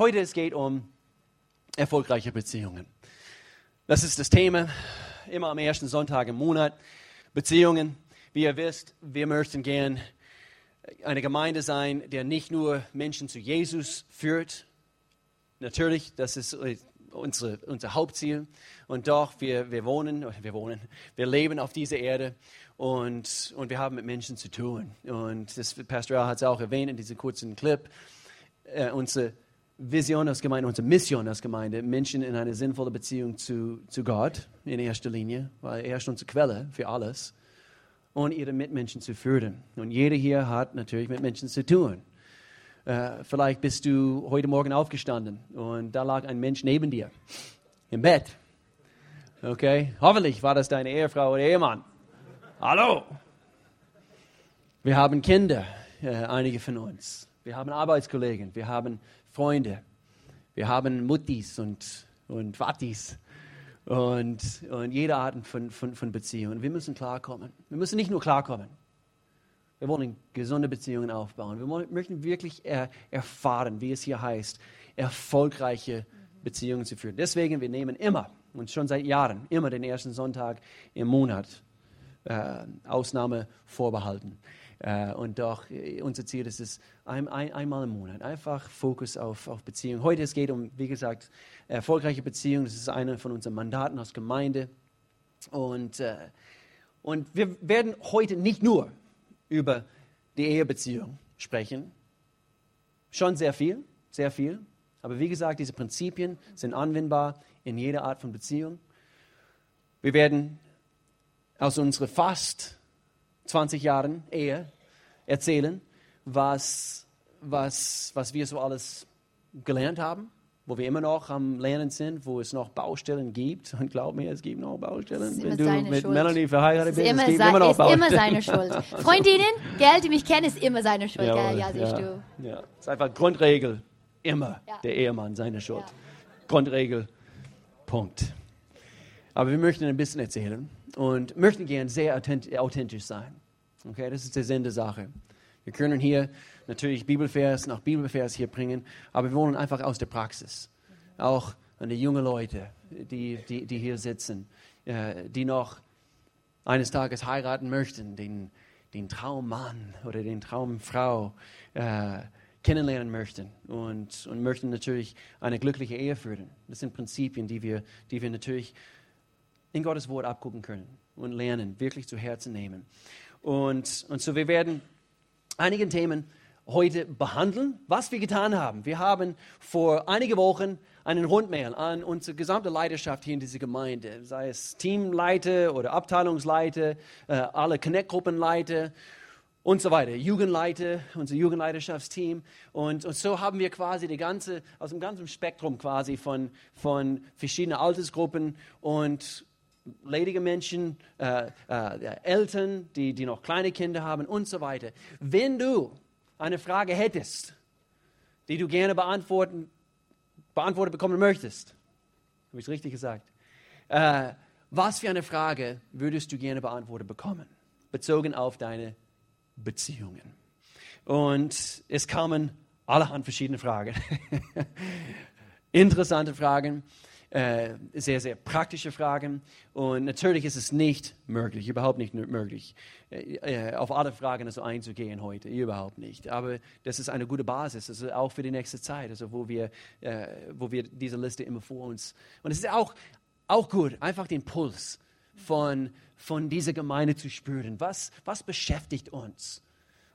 heute es geht um erfolgreiche Beziehungen. Das ist das Thema, immer am ersten Sonntag im Monat. Beziehungen. Wie ihr wisst, wir möchten gern eine Gemeinde sein, der nicht nur Menschen zu Jesus führt. Natürlich, das ist unsere, unser Hauptziel. Und doch, wir, wir wohnen, wir wohnen, wir leben auf dieser Erde und, und wir haben mit Menschen zu tun. Und das Pastor hat es auch erwähnt in diesem kurzen Clip. Äh, unsere Vision als Gemeinde, unsere Mission als Gemeinde, Menschen in eine sinnvolle Beziehung zu, zu Gott in erster Linie, weil er ist unsere Quelle für alles und ihre Mitmenschen zu führen. Und jeder hier hat natürlich mit Menschen zu tun. Äh, vielleicht bist du heute Morgen aufgestanden und da lag ein Mensch neben dir im Bett. Okay? Hoffentlich war das deine Ehefrau oder Ehemann. Hallo! Wir haben Kinder, äh, einige von uns. Wir haben Arbeitskollegen, wir haben Freunde, wir haben Muttis und, und Vatis und, und jede Art von, von, von Beziehungen. Wir müssen klarkommen. Wir müssen nicht nur klarkommen, wir wollen gesunde Beziehungen aufbauen. Wir möchten wirklich er, erfahren, wie es hier heißt, erfolgreiche Beziehungen zu führen. Deswegen, wir nehmen immer, und schon seit Jahren, immer den ersten Sonntag im Monat äh, Ausnahme vorbehalten. Äh, und doch, äh, unser Ziel ist es, ein, ein, einmal im Monat, einfach Fokus auf, auf Beziehungen. Heute es geht um, wie gesagt, erfolgreiche Beziehungen. Das ist einer von unseren Mandaten aus Gemeinde. Und, äh, und wir werden heute nicht nur über die Ehebeziehung sprechen. Schon sehr viel, sehr viel. Aber wie gesagt, diese Prinzipien sind anwendbar in jeder Art von Beziehung. Wir werden aus unseren fast 20 Jahren Ehe erzählen, was, was, was wir so alles gelernt haben wo wir immer noch am Lernen sind, wo es noch Baustellen gibt. Und glaub mir, es gibt noch Baustellen. Wenn du mit Schuld. Melanie verheiratet bist, es gibt immer noch ist Baustellen. immer seine Schuld. Freundinnen, gell, die mich kennen, ist immer seine Schuld. Ja, ja siehst ja, du. Ja. Das ist einfach Grundregel. Immer ja. der Ehemann seine Schuld. Ja. Grundregel. Punkt. Aber wir möchten ein bisschen erzählen und möchten gern sehr authentisch sein. Okay, das ist der Sinn der Sache. Wir können hier natürlich Bibelvers nach Bibelvers hier bringen, aber wir wollen einfach aus der Praxis. Auch an die jungen Leute, die, die, die hier sitzen, äh, die noch eines Tages heiraten möchten, den, den Traummann oder den Traumfrau äh, kennenlernen möchten und, und möchten natürlich eine glückliche Ehe führen. Das sind Prinzipien, die wir, die wir natürlich in Gottes Wort abgucken können und lernen, wirklich zu Herzen nehmen. Und, und so wir werden einigen Themen heute behandeln, was wir getan haben. Wir haben vor einigen Wochen einen Rundmail an unsere gesamte Leiterschaft hier in dieser Gemeinde, sei es Teamleiter oder Abteilungsleiter, äh, alle Connect-Gruppenleiter und so weiter, Jugendleiter, unser Jugendleiterschaftsteam. Und, und so haben wir quasi die ganze, aus dem ganzen Spektrum quasi von, von verschiedenen Altersgruppen und ledige Menschen, äh, äh, Eltern, die, die noch kleine Kinder haben und so weiter. Wenn du eine Frage hättest, die du gerne beantworten, beantwortet bekommen möchtest, habe ich es richtig gesagt? Äh, was für eine Frage würdest du gerne beantwortet bekommen, bezogen auf deine Beziehungen? Und es kamen allerhand verschiedene Fragen. Interessante Fragen äh, sehr, sehr praktische Fragen. Und natürlich ist es nicht möglich, überhaupt nicht möglich, äh, äh, auf alle Fragen also einzugehen heute, überhaupt nicht. Aber das ist eine gute Basis, also auch für die nächste Zeit, also wo wir, wo wir diese Liste immer vor uns. Und es ist auch, auch gut, einfach den Puls von, von dieser Gemeinde zu spüren. Was, was beschäftigt uns?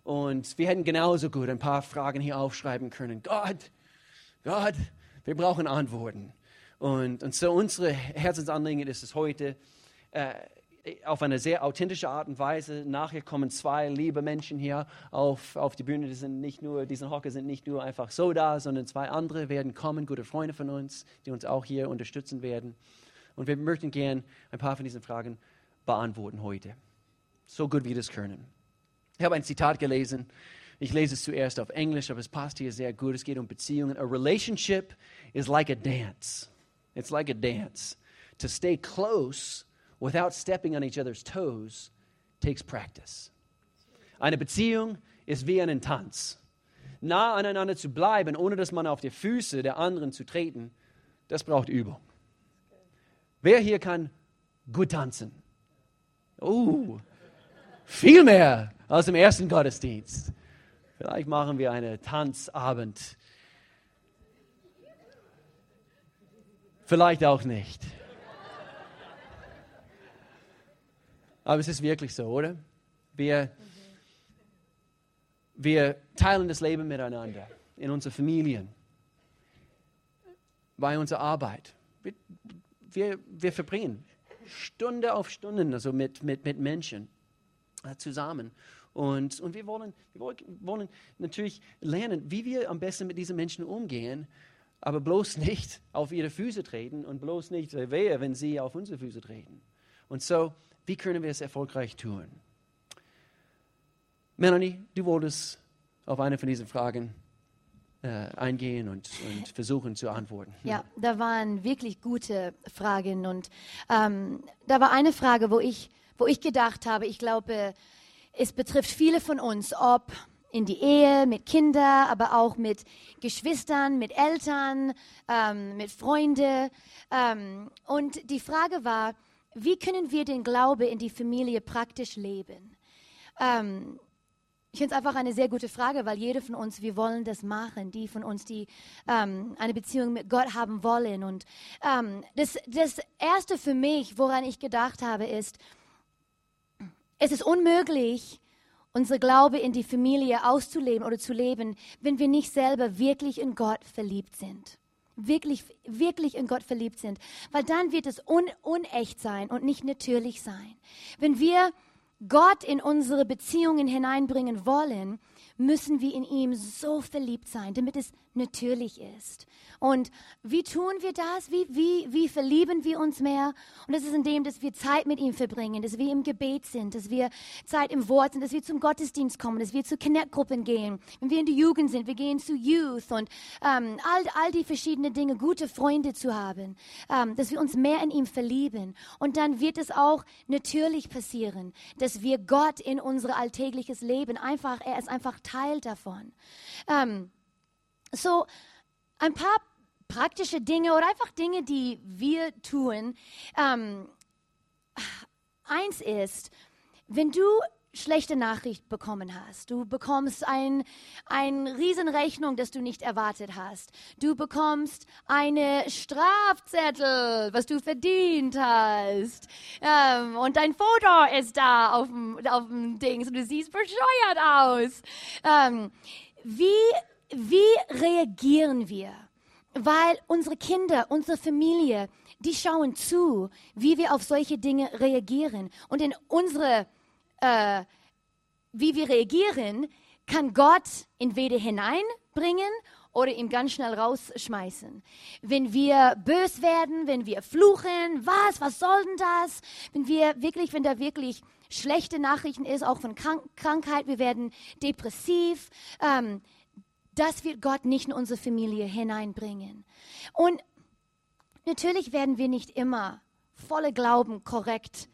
Und wir hätten genauso gut ein paar Fragen hier aufschreiben können. Gott, Gott, wir brauchen Antworten. Und, und so unsere Herzensanliegen ist es heute, äh, auf eine sehr authentische Art und Weise. Nachher kommen zwei liebe Menschen hier auf, auf die Bühne. Die sind nicht nur, diese Hocker sind nicht nur einfach so da, sondern zwei andere werden kommen, gute Freunde von uns, die uns auch hier unterstützen werden. Und wir möchten gern ein paar von diesen Fragen beantworten heute. So gut wir das können. Ich habe ein Zitat gelesen. Ich lese es zuerst auf Englisch, aber es passt hier sehr gut. Es geht um Beziehungen. A relationship is like a dance. It's like a dance. To stay close without stepping on each other's toes takes practice. Eine Beziehung ist wie ein Tanz. nah aneinander zu bleiben, ohne dass man auf die Füße der anderen zu treten, das braucht Übung. Wer hier kann gut tanzen? Oh, viel mehr als im ersten Gottesdienst. Vielleicht machen wir einen Tanzabend. Vielleicht auch nicht. Aber es ist wirklich so, oder? Wir, wir teilen das Leben miteinander in unseren Familien, bei unserer Arbeit. Wir, wir, wir verbringen Stunde auf Stunden also mit, mit, mit Menschen äh, zusammen. Und, und wir, wollen, wir wollen natürlich lernen, wie wir am besten mit diesen Menschen umgehen, aber bloß nicht auf ihre Füße treten und bloß nicht wehe, wenn sie auf unsere Füße treten. Und so, wie können wir es erfolgreich tun? Melanie, du wolltest auf eine von diesen Fragen äh, eingehen und, und, versuchen zu antworten. Ja, da waren wirklich gute Fragen und ähm, da war eine Frage, wo ich, wo ich gedacht habe, ich glaube, es betrifft viele von uns, ob in die Ehe, mit Kindern, aber auch mit Geschwistern, mit Eltern, ähm, mit Freunden. Ähm, und die Frage war, wie können wir den Glaube in die Familie praktisch leben? Ähm, ich finde es einfach eine sehr gute Frage, weil jeder von uns, wir wollen das machen. Die von uns, die ähm, eine Beziehung mit Gott haben wollen. Und ähm, das, das Erste für mich, woran ich gedacht habe, ist, es ist unmöglich, unsere Glaube in die Familie auszuleben oder zu leben, wenn wir nicht selber wirklich in Gott verliebt sind. Wirklich, wirklich in Gott verliebt sind. Weil dann wird es un unecht sein und nicht natürlich sein. Wenn wir Gott in unsere Beziehungen hineinbringen wollen, müssen wir in ihm so verliebt sein, damit es natürlich ist. Und wie tun wir das? Wie, wie, wie verlieben wir uns mehr? Und das ist indem, dass wir Zeit mit ihm verbringen, dass wir im Gebet sind, dass wir Zeit im Wort sind, dass wir zum Gottesdienst kommen, dass wir zu Connect-Gruppen gehen. Wenn wir in die Jugend sind, wir gehen zu Youth und ähm, all, all die verschiedenen Dinge, gute Freunde zu haben, ähm, dass wir uns mehr in ihm verlieben. Und dann wird es auch natürlich passieren, dass wir Gott in unser alltägliches Leben einfach, er ist einfach Teil davon. Ähm, so, ein paar praktische Dinge oder einfach Dinge, die wir tun. Ähm, eins ist, wenn du schlechte Nachricht bekommen hast. Du bekommst ein, eine Riesenrechnung, das du nicht erwartet hast. Du bekommst eine Strafzettel, was du verdient hast. Ähm, und dein Foto ist da auf dem, Ding und du siehst bescheuert aus. Ähm, wie wie reagieren wir? Weil unsere Kinder, unsere Familie, die schauen zu, wie wir auf solche Dinge reagieren. Und in unsere, äh, wie wir reagieren, kann Gott entweder hineinbringen oder ihn ganz schnell rausschmeißen. Wenn wir bös werden, wenn wir fluchen, was, was soll denn das? Wenn wir wirklich, wenn da wirklich schlechte Nachrichten ist, auch von Krank Krankheit, wir werden depressiv, ähm, das wird Gott nicht in unsere Familie hineinbringen. Und natürlich werden wir nicht immer volle Glauben korrekt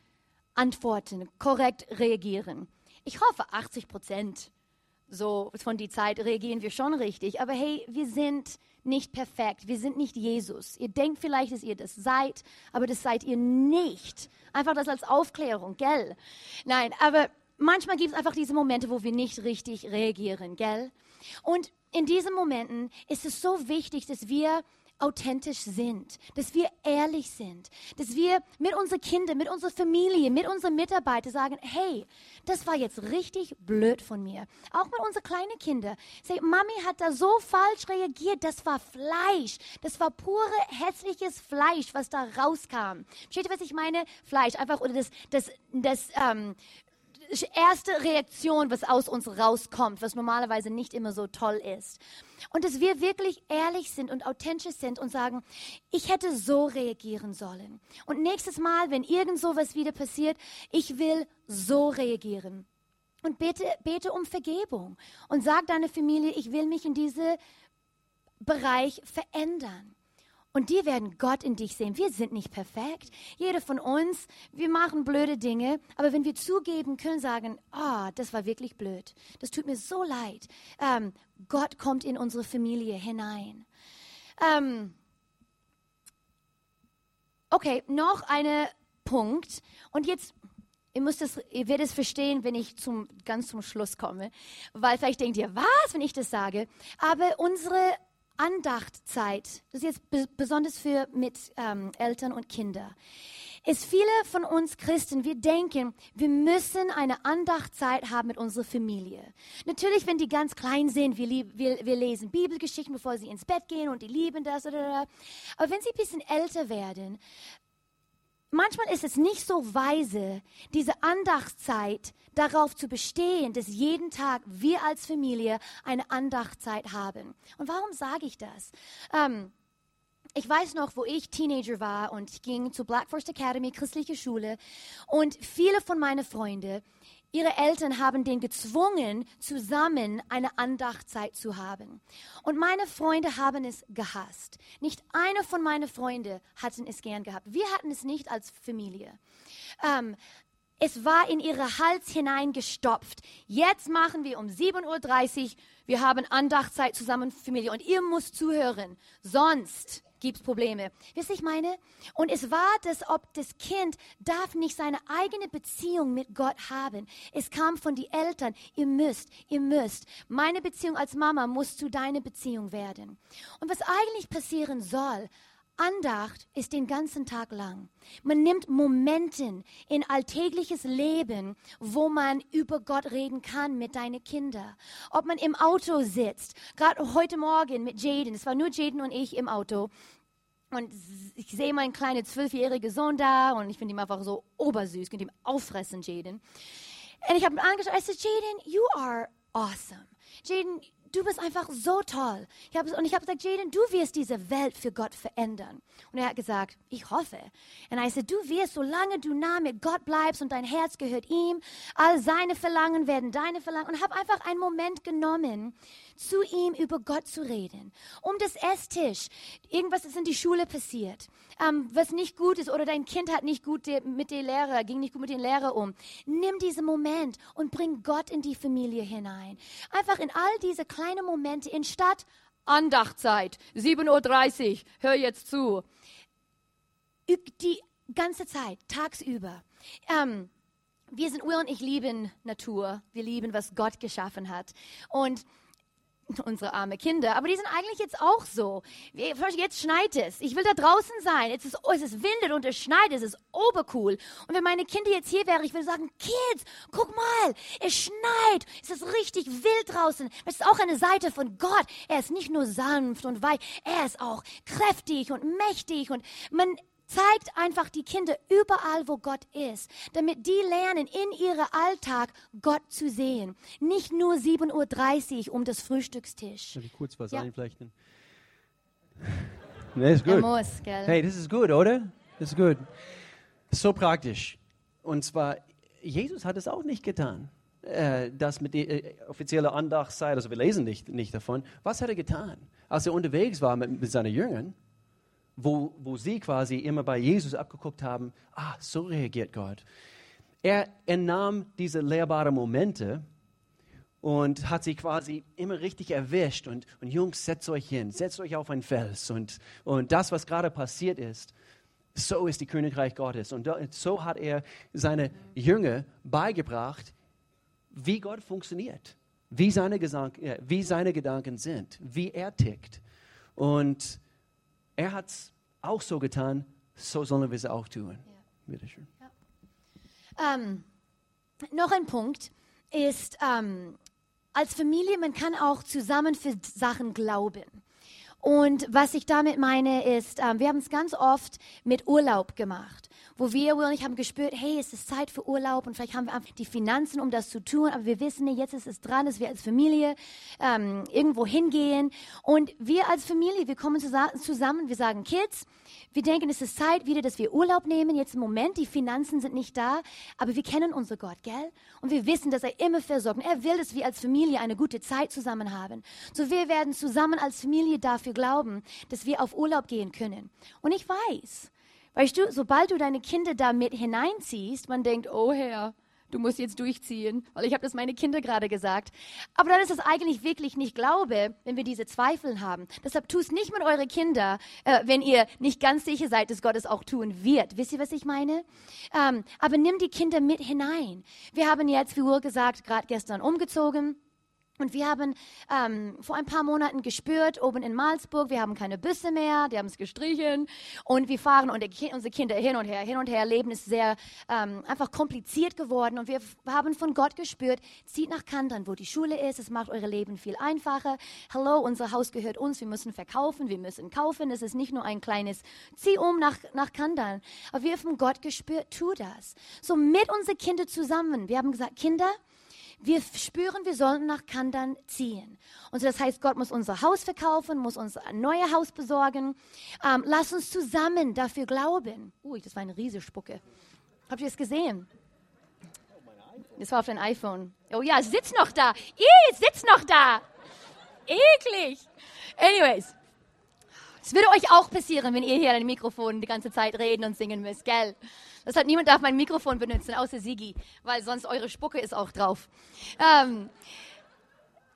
antworten, korrekt reagieren. Ich hoffe, 80 Prozent so von die Zeit reagieren wir schon richtig. Aber hey, wir sind nicht perfekt. Wir sind nicht Jesus. Ihr denkt vielleicht, dass ihr das seid, aber das seid ihr nicht. Einfach das als Aufklärung, gell? Nein, aber manchmal gibt es einfach diese Momente, wo wir nicht richtig reagieren, gell? Und in diesen Momenten ist es so wichtig, dass wir authentisch sind, dass wir ehrlich sind, dass wir mit unseren Kindern, mit unserer Familie, mit unseren Mitarbeitern sagen, hey, das war jetzt richtig blöd von mir. Auch mit unseren kleinen Kindern. Say, Mami hat da so falsch reagiert, das war Fleisch. Das war pure hässliches Fleisch, was da rauskam. Versteht ihr, was ich meine? Fleisch, einfach, oder das, das, das, ähm, erste Reaktion, was aus uns rauskommt, was normalerweise nicht immer so toll ist. Und dass wir wirklich ehrlich sind und authentisch sind und sagen, ich hätte so reagieren sollen. Und nächstes Mal, wenn irgend so was wieder passiert, ich will so reagieren. Und bete, bete um Vergebung und sag deiner Familie, ich will mich in diesem Bereich verändern. Und die werden Gott in dich sehen. Wir sind nicht perfekt. Jeder von uns, wir machen blöde Dinge. Aber wenn wir zugeben können, sagen, ah, oh, das war wirklich blöd. Das tut mir so leid. Ähm, Gott kommt in unsere Familie hinein. Ähm, okay, noch ein Punkt. Und jetzt Ihr, müsst es, ihr werdet es verstehen, wenn ich zum, ganz zum Schluss komme, weil vielleicht denkt ihr, was, wenn ich das sage. Aber unsere Andachtzeit, das ist jetzt besonders für mit ähm, Eltern und Kindern, ist viele von uns Christen, wir denken, wir müssen eine Andachtzeit haben mit unserer Familie. Natürlich, wenn die ganz klein sind, wir, wir, wir lesen Bibelgeschichten, bevor sie ins Bett gehen und die lieben das. Oder, aber wenn sie ein bisschen älter werden, manchmal ist es nicht so weise, diese Andachtszeit darauf zu bestehen, dass jeden Tag wir als Familie eine Andachtszeit haben. Und warum sage ich das? Ähm, ich weiß noch, wo ich Teenager war und ich ging zur Black Forest Academy, christliche Schule, und viele von meinen Freunden, ihre Eltern haben den gezwungen, zusammen eine Andachtzeit zu haben. Und meine Freunde haben es gehasst. Nicht einer von meinen Freunden hatten es gern gehabt. Wir hatten es nicht als Familie. Ähm, es war in ihre Hals hineingestopft. Jetzt machen wir um 7.30 Uhr, wir haben Andachtzeit zusammen, Familie, und ihr müsst zuhören. Sonst gibt es Probleme. Wisst ihr, ich meine? Und es war das, ob das Kind darf nicht seine eigene Beziehung mit Gott haben. Es kam von den Eltern. Ihr müsst, ihr müsst. Meine Beziehung als Mama muss zu deiner Beziehung werden. Und was eigentlich passieren soll, Andacht ist den ganzen Tag lang. Man nimmt Momenten in alltägliches Leben, wo man über Gott reden kann mit deinen Kindern. Ob man im Auto sitzt, gerade heute Morgen mit Jaden, es war nur Jaden und ich im Auto. Und ich sehe meinen kleinen zwölfjährigen Sohn da und ich finde ihn einfach so obersüß, könnte ihm auffressen, Jaden. Und ich habe ihn angeschaut, ich sagte, Jaden, you are awesome. Jaden, du bist einfach so toll. Ich hab, und ich habe gesagt, Jaden, du wirst diese Welt für Gott verändern. Und er hat gesagt, ich hoffe. Und er sagte, du wirst, solange du nah mit Gott bleibst und dein Herz gehört ihm, all seine Verlangen werden deine Verlangen. Und habe einfach einen Moment genommen, zu ihm über Gott zu reden. Um das Esstisch. Irgendwas ist in die Schule passiert, ähm, was nicht gut ist oder dein Kind hat nicht gut mit dem Lehrer, ging nicht gut mit dem Lehrer um. Nimm diesen Moment und bring Gott in die Familie hinein. Einfach in all diese kleinen Momente in Stadt Andachtzeit, 7.30 Uhr, hör jetzt zu. Die ganze Zeit, tagsüber. Ähm, wir sind, Will und ich lieben Natur. Wir lieben, was Gott geschaffen hat. Und unsere arme Kinder, aber die sind eigentlich jetzt auch so. Jetzt schneit es. Ich will da draußen sein. Es ist, es ist windet und es schneit. Es ist obercool. Und wenn meine Kinder jetzt hier wären, ich würde sagen, Kids, guck mal, es schneit. Es ist richtig wild draußen. Es ist auch eine Seite von Gott. Er ist nicht nur sanft und weich, er ist auch kräftig und mächtig und man zeigt einfach die Kinder überall, wo Gott ist, damit die lernen, in ihrem Alltag Gott zu sehen. Nicht nur 7.30 Uhr um das Frühstückstisch. Darf ich kurz was Ja. einflechten? Nee, ist gut. muss? Hey, das ist gut, oder? Das ist gut. So praktisch. Und zwar, Jesus hat es auch nicht getan. Äh, das mit der äh, offiziellen Andachtszeit, also wir lesen nicht, nicht davon. Was hat er getan? Als er unterwegs war mit, mit seinen Jüngern, wo, wo sie quasi immer bei Jesus abgeguckt haben, ah, so reagiert Gott. Er, er nahm diese lehrbaren Momente und hat sie quasi immer richtig erwischt. Und, und Jungs, setzt euch hin, setzt euch auf einen Fels. Und, und das, was gerade passiert ist, so ist die Königreich Gottes. Und so hat er seine Jünger beigebracht, wie Gott funktioniert, wie seine, Gesang, wie seine Gedanken sind, wie er tickt. Und er hat es auch so getan, so sollen wir es auch tun. Ja. Bitte schön. Ähm, noch ein Punkt ist, ähm, als Familie, man kann auch zusammen für Sachen glauben. Und was ich damit meine ist, ähm, wir haben es ganz oft mit Urlaub gemacht, wo wir, Will und ich haben gespürt, hey, es ist Zeit für Urlaub und vielleicht haben wir einfach die Finanzen, um das zu tun, aber wir wissen, jetzt ist es dran, dass wir als Familie ähm, irgendwo hingehen. Und wir als Familie, wir kommen zusammen, wir sagen, Kids, wir denken, es ist Zeit wieder, dass wir Urlaub nehmen. Jetzt im Moment, die Finanzen sind nicht da, aber wir kennen unser Gott, gell? Und wir wissen, dass er immer versorgt. Und er will, dass wir als Familie eine gute Zeit zusammen haben. So wir werden zusammen als Familie dafür glauben, dass wir auf Urlaub gehen können. Und ich weiß, weißt du, sobald du deine Kinder da mit hineinziehst, man denkt, oh Herr, du musst jetzt durchziehen, weil ich habe das meine Kinder gerade gesagt. Aber dann ist es eigentlich wirklich nicht Glaube, wenn wir diese Zweifel haben. Deshalb tu es nicht mit euren Kindern, äh, wenn ihr nicht ganz sicher seid, dass Gott es auch tun wird. Wisst ihr, was ich meine? Ähm, aber nimm die Kinder mit hinein. Wir haben jetzt, wie Uhr gesagt, gerade gestern umgezogen. Und wir haben ähm, vor ein paar Monaten gespürt, oben in Malzburg, wir haben keine Büsse mehr, die haben es gestrichen. Und wir fahren und unsere Kinder hin und her, hin und her. Leben ist sehr ähm, einfach kompliziert geworden. Und wir haben von Gott gespürt, zieht nach Kandern, wo die Schule ist. Es macht eure Leben viel einfacher. Hallo, unser Haus gehört uns. Wir müssen verkaufen, wir müssen kaufen. Es ist nicht nur ein kleines Zieh um nach, nach Kandern. Aber wir haben von Gott gespürt, tu das. So mit unseren Kindern zusammen. Wir haben gesagt, Kinder, wir spüren, wir sollen nach Kandan ziehen. Und so das heißt, Gott muss unser Haus verkaufen, muss uns ein neues Haus besorgen. Ähm, lass uns zusammen dafür glauben. Ui, das war eine riesige Spucke. Habt ihr es gesehen? Das war auf dem iPhone. Oh ja, es sitzt noch da. Ih, es sitzt noch da. Eklig. Anyways. Es würde euch auch passieren, wenn ihr hier an dem Mikrofon die ganze Zeit reden und singen müsst, gell? Deshalb niemand darf mein Mikrofon benutzen, außer Sigi, weil sonst eure Spucke ist auch drauf. Ähm,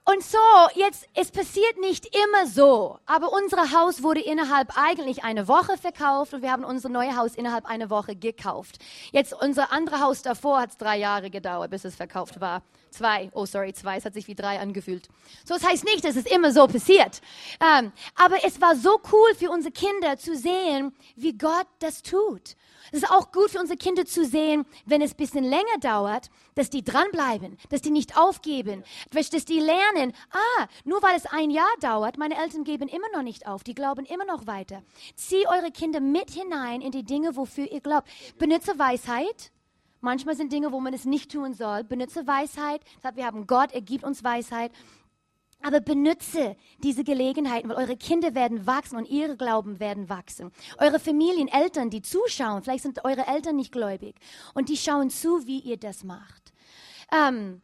und so, jetzt, es passiert nicht immer so, aber unser Haus wurde innerhalb eigentlich eine Woche verkauft und wir haben unser neues Haus innerhalb einer Woche gekauft. Jetzt, unser andere Haus davor hat es drei Jahre gedauert, bis es verkauft war. Zwei, oh sorry, zwei, es hat sich wie drei angefühlt. So, es das heißt nicht, dass es immer so passiert. Ähm, aber es war so cool für unsere Kinder zu sehen, wie Gott das tut. Es ist auch gut für unsere Kinder zu sehen, wenn es ein bisschen länger dauert, dass die dranbleiben, dass die nicht aufgeben, dass die lernen, ah, nur weil es ein Jahr dauert, meine Eltern geben immer noch nicht auf, die glauben immer noch weiter. Zieh eure Kinder mit hinein in die Dinge, wofür ihr glaubt. Benutze Weisheit. Manchmal sind Dinge, wo man es nicht tun soll. Benutze Weisheit. Wir haben Gott, er gibt uns Weisheit. Aber benütze diese Gelegenheiten, weil eure Kinder werden wachsen und ihre Glauben werden wachsen. Eure Familien, Eltern, die zuschauen, vielleicht sind eure Eltern nicht gläubig und die schauen zu, wie ihr das macht. Ähm,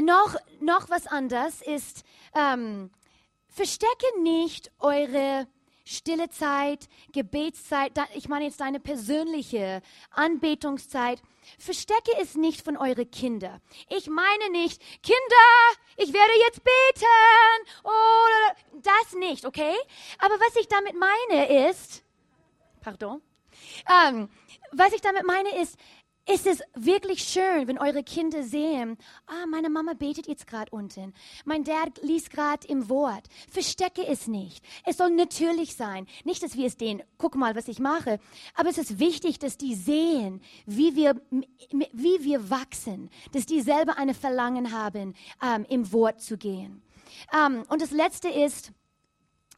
noch, noch was anderes ist, ähm, verstecke nicht eure stille Zeit, Gebetszeit, ich meine jetzt deine persönliche Anbetungszeit. Verstecke es nicht von euren Kindern. Ich meine nicht, Kinder, ich werde jetzt beten oder das nicht, okay? Aber was ich damit meine ist, pardon, ähm, was ich damit meine ist, ist es wirklich schön, wenn eure Kinder sehen, ah, meine Mama betet jetzt gerade unten, mein Dad liest gerade im Wort. Verstecke es nicht. Es soll natürlich sein. Nicht, dass wir es denen, guck mal, was ich mache, aber es ist wichtig, dass die sehen, wie wir, wie wir wachsen, dass die selber eine Verlangen haben, ähm, im Wort zu gehen. Ähm, und das Letzte ist,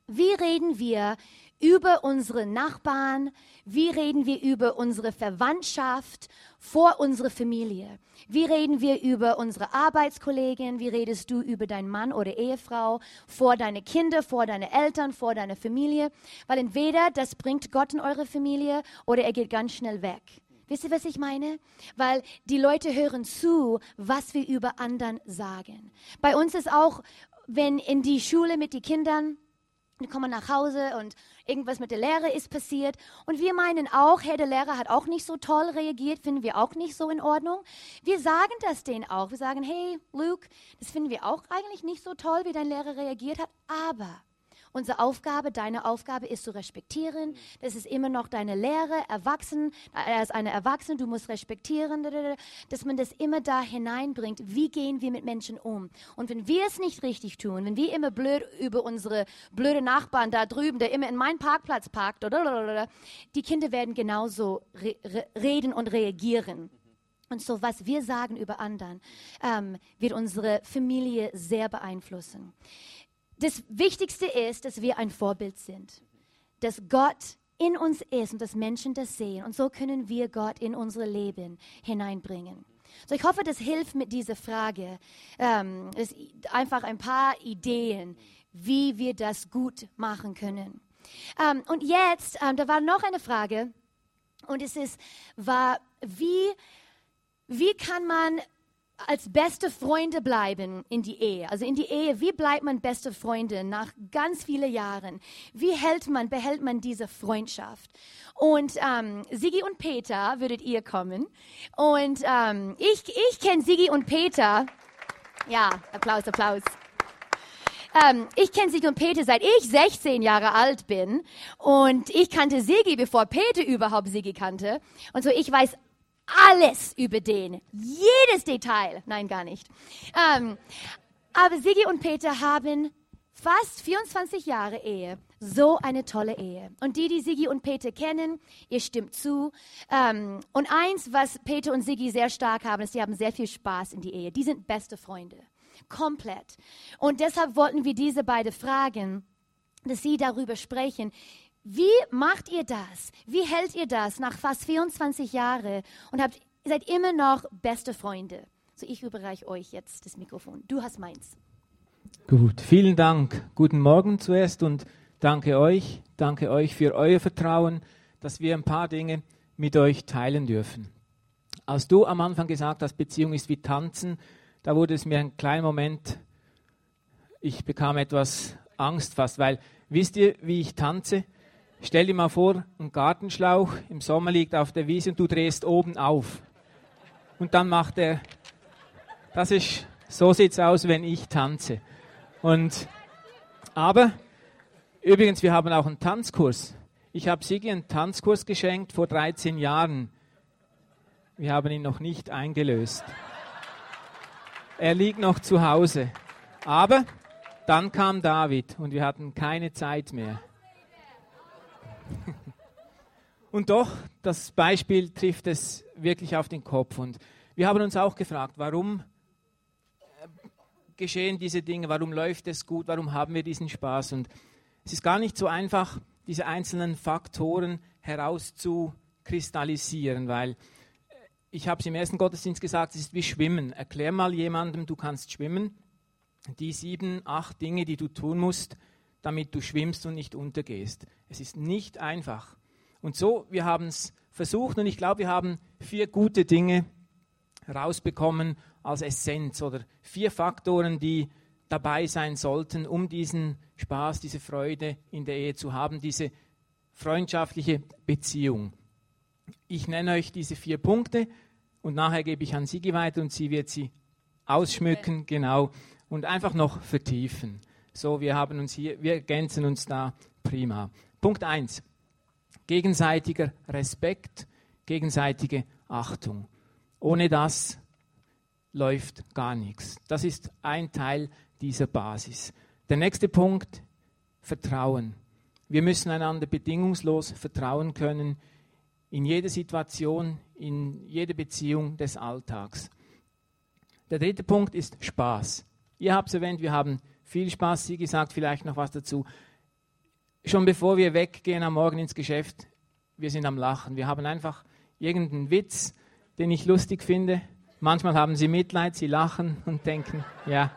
wie reden wir über unsere Nachbarn, wie reden wir über unsere Verwandtschaft vor unserer Familie? Wie reden wir über unsere Arbeitskollegen? Wie redest du über deinen Mann oder Ehefrau vor deine Kinder, vor deine Eltern, vor deine Familie? Weil entweder das bringt Gott in eure Familie oder er geht ganz schnell weg. Wisst ihr, was ich meine? Weil die Leute hören zu, was wir über anderen sagen. Bei uns ist auch, wenn in die Schule mit den Kindern, die kommen nach Hause und irgendwas mit der Lehre ist passiert. Und wir meinen auch, hey, der Lehrer hat auch nicht so toll reagiert, finden wir auch nicht so in Ordnung. Wir sagen das denen auch. Wir sagen, hey, Luke, das finden wir auch eigentlich nicht so toll, wie dein Lehrer reagiert hat, aber Unsere Aufgabe, deine Aufgabe ist zu respektieren. Das ist immer noch deine Lehre, erwachsen. Er ist eine Erwachsene, du musst respektieren. Dass man das immer da hineinbringt. Wie gehen wir mit Menschen um? Und wenn wir es nicht richtig tun, wenn wir immer blöd über unsere blöde Nachbarn da drüben, der immer in meinen Parkplatz parkt, die Kinder werden genauso re reden und reagieren. Und so, was wir sagen über anderen, ähm, wird unsere Familie sehr beeinflussen das Wichtigste ist, dass wir ein Vorbild sind. Dass Gott in uns ist und dass Menschen das sehen. Und so können wir Gott in unser Leben hineinbringen. So, ich hoffe, das hilft mit dieser Frage. Ähm, ist einfach ein paar Ideen, wie wir das gut machen können. Ähm, und jetzt, ähm, da war noch eine Frage. Und es ist, war, wie, wie kann man als beste Freunde bleiben in die Ehe. Also in die Ehe, wie bleibt man beste Freunde nach ganz vielen Jahren? Wie hält man, behält man diese Freundschaft? Und ähm, Sigi und Peter würdet ihr kommen. Und ähm, ich, ich kenne Sigi und Peter. Ja, Applaus, Applaus. Ähm, ich kenne Sigi und Peter seit ich 16 Jahre alt bin. Und ich kannte Sigi, bevor Peter überhaupt Sigi kannte. Und so ich weiß alles über den. Jedes Detail. Nein, gar nicht. Ähm, aber Sigi und Peter haben fast 24 Jahre Ehe. So eine tolle Ehe. Und die, die Sigi und Peter kennen, ihr stimmt zu. Ähm, und eins, was Peter und Sigi sehr stark haben, ist, sie haben sehr viel Spaß in die Ehe. Die sind beste Freunde. Komplett. Und deshalb wollten wir diese beiden fragen, dass sie darüber sprechen, wie macht ihr das? Wie hält ihr das nach fast 24 Jahren und habt, seid immer noch beste Freunde? So, ich überreiche euch jetzt das Mikrofon. Du hast meins. Gut, vielen Dank. Guten Morgen zuerst und danke euch, danke euch für euer Vertrauen, dass wir ein paar Dinge mit euch teilen dürfen. Als du am Anfang gesagt hast, Beziehung ist wie Tanzen, da wurde es mir ein kleiner Moment, ich bekam etwas Angst fast, weil wisst ihr, wie ich tanze? Stell dir mal vor, ein Gartenschlauch im Sommer liegt auf der Wiese und du drehst oben auf. Und dann macht er, das ist, so sieht's aus, wenn ich tanze. Und, aber, übrigens, wir haben auch einen Tanzkurs. Ich habe Sigi einen Tanzkurs geschenkt vor 13 Jahren. Wir haben ihn noch nicht eingelöst. Er liegt noch zu Hause. Aber dann kam David und wir hatten keine Zeit mehr. Und doch, das Beispiel trifft es wirklich auf den Kopf. Und wir haben uns auch gefragt, warum äh, geschehen diese Dinge, warum läuft es gut, warum haben wir diesen Spaß. Und es ist gar nicht so einfach, diese einzelnen Faktoren herauszukristallisieren, weil äh, ich habe es im ersten Gottesdienst gesagt, es ist wie Schwimmen. Erklär mal jemandem, du kannst schwimmen. Die sieben, acht Dinge, die du tun musst, damit du schwimmst und nicht untergehst. Es ist nicht einfach. Und so, wir haben es versucht und ich glaube, wir haben vier gute Dinge rausbekommen als Essenz oder vier Faktoren, die dabei sein sollten, um diesen Spaß, diese Freude in der Ehe zu haben, diese freundschaftliche Beziehung. Ich nenne euch diese vier Punkte und nachher gebe ich an Sigi weiter und sie wird sie ausschmücken, genau, und einfach noch vertiefen. So, wir haben uns hier, wir ergänzen uns da prima. Punkt 1. Gegenseitiger Respekt, gegenseitige Achtung. Ohne das läuft gar nichts. Das ist ein Teil dieser Basis. Der nächste Punkt, Vertrauen. Wir müssen einander bedingungslos vertrauen können in jeder Situation, in jeder Beziehung des Alltags. Der dritte Punkt ist Spaß. Ihr habt es erwähnt, wir haben viel Spaß. Sie gesagt vielleicht noch was dazu. Schon bevor wir weggehen am Morgen ins Geschäft, wir sind am Lachen. Wir haben einfach irgendeinen Witz, den ich lustig finde. Manchmal haben sie Mitleid, sie lachen und denken, ja.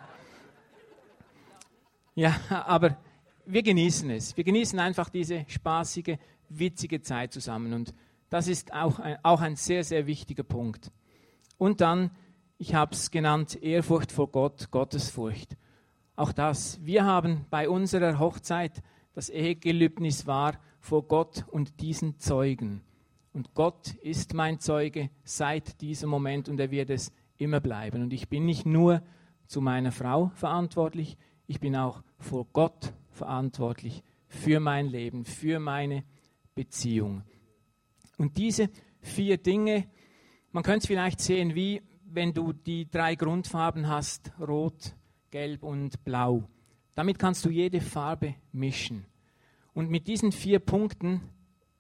Ja, aber wir genießen es. Wir genießen einfach diese spaßige, witzige Zeit zusammen. Und das ist auch ein, auch ein sehr, sehr wichtiger Punkt. Und dann, ich habe es genannt, Ehrfurcht vor Gott, Gottesfurcht. Auch das. Wir haben bei unserer Hochzeit das Ehegelübnis war vor Gott und diesen Zeugen. Und Gott ist mein Zeuge seit diesem Moment und er wird es immer bleiben. Und ich bin nicht nur zu meiner Frau verantwortlich, ich bin auch vor Gott verantwortlich für mein Leben, für meine Beziehung. Und diese vier Dinge, man könnte es vielleicht sehen, wie wenn du die drei Grundfarben hast, rot, Gelb und Blau. Damit kannst du jede Farbe mischen. Und mit diesen vier Punkten,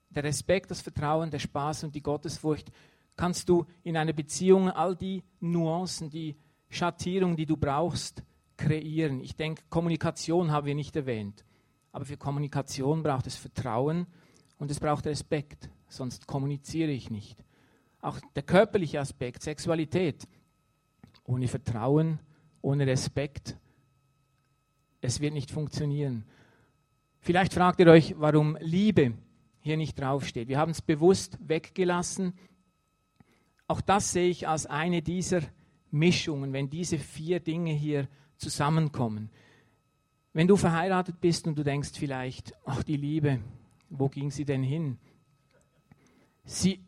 der Respekt, das Vertrauen, der Spaß und die Gottesfurcht, kannst du in einer Beziehung all die Nuancen, die Schattierung, die du brauchst, kreieren. Ich denke, Kommunikation haben wir nicht erwähnt. Aber für Kommunikation braucht es Vertrauen Und es braucht Respekt, sonst kommuniziere ich nicht. Auch der körperliche Aspekt, Sexualität. Ohne Vertrauen, ohne Respekt, es wird nicht funktionieren. Vielleicht fragt ihr euch, warum Liebe hier nicht draufsteht. Wir haben es bewusst weggelassen. Auch das sehe ich als eine dieser Mischungen, wenn diese vier Dinge hier zusammenkommen. Wenn du verheiratet bist und du denkst vielleicht, ach die Liebe, wo ging sie denn hin? Sie,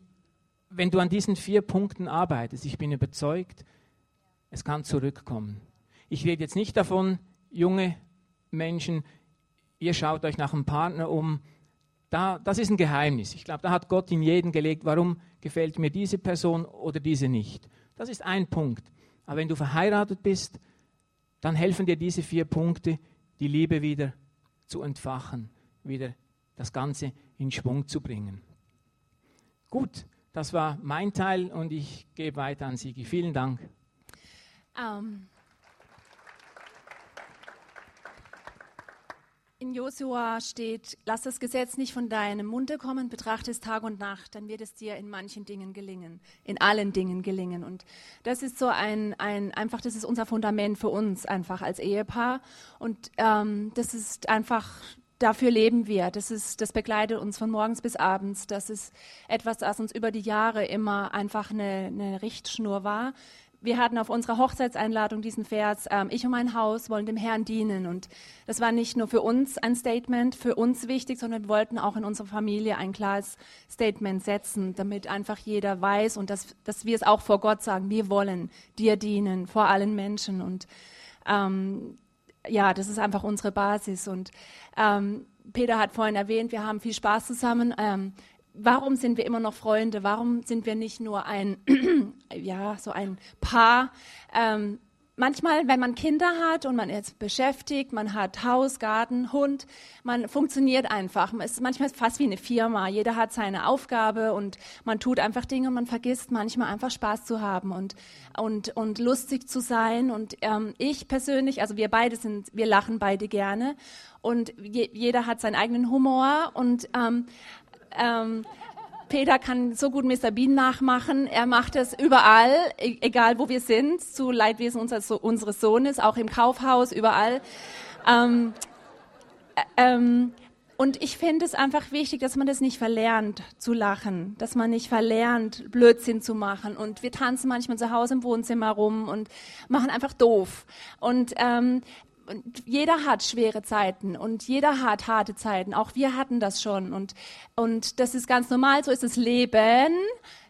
wenn du an diesen vier Punkten arbeitest, ich bin überzeugt, es kann zurückkommen. Ich rede jetzt nicht davon, junge Menschen, ihr schaut euch nach einem Partner um. Da, das ist ein Geheimnis. Ich glaube, da hat Gott in jeden gelegt, warum gefällt mir diese Person oder diese nicht. Das ist ein Punkt. Aber wenn du verheiratet bist, dann helfen dir diese vier Punkte, die Liebe wieder zu entfachen, wieder das Ganze in Schwung zu bringen. Gut, das war mein Teil und ich gebe weiter an Sigi. Vielen Dank. Um, In Josua steht, lass das Gesetz nicht von deinem Munde kommen, betrachte es Tag und Nacht, dann wird es dir in manchen Dingen gelingen, in allen Dingen gelingen. Und das ist so ein, ein einfach, das ist unser Fundament für uns einfach als Ehepaar. Und ähm, das ist einfach, dafür leben wir. Das ist, das begleitet uns von morgens bis abends. Das ist etwas, das uns über die Jahre immer einfach eine, eine Richtschnur war wir hatten auf unserer Hochzeitseinladung diesen Vers, ähm, ich und mein Haus wollen dem Herrn dienen. Und das war nicht nur für uns ein Statement, für uns wichtig, sondern wir wollten auch in unserer Familie ein klares Statement setzen, damit einfach jeder weiß und dass, dass wir es auch vor Gott sagen, wir wollen dir dienen, vor allen Menschen. Und ähm, ja, das ist einfach unsere Basis. Und ähm, Peter hat vorhin erwähnt, wir haben viel Spaß zusammen. Ähm, warum sind wir immer noch Freunde? Warum sind wir nicht nur ein, ja, so ein Paar? Ähm, manchmal, wenn man Kinder hat und man ist beschäftigt, man hat Haus, Garten, Hund, man funktioniert einfach. Es ist manchmal fast wie eine Firma. Jeder hat seine Aufgabe und man tut einfach Dinge und man vergisst manchmal einfach Spaß zu haben und, und, und lustig zu sein. Und ähm, ich persönlich, also wir beide sind, wir lachen beide gerne und je, jeder hat seinen eigenen Humor und ähm, ähm, Peter kann so gut Mr. Bean nachmachen. Er macht es überall, e-, egal wo wir sind, zu Leidwesen unseres, unseres Sohnes, auch im Kaufhaus, überall. Ähm, äh, ähm, und ich finde es einfach wichtig, dass man das nicht verlernt zu lachen, dass man nicht verlernt, Blödsinn zu machen. Und wir tanzen manchmal zu Hause im Wohnzimmer rum und machen einfach doof. Und ähm, jeder hat schwere Zeiten und jeder hat harte Zeiten. Auch wir hatten das schon. Und, und das ist ganz normal. So ist das Leben.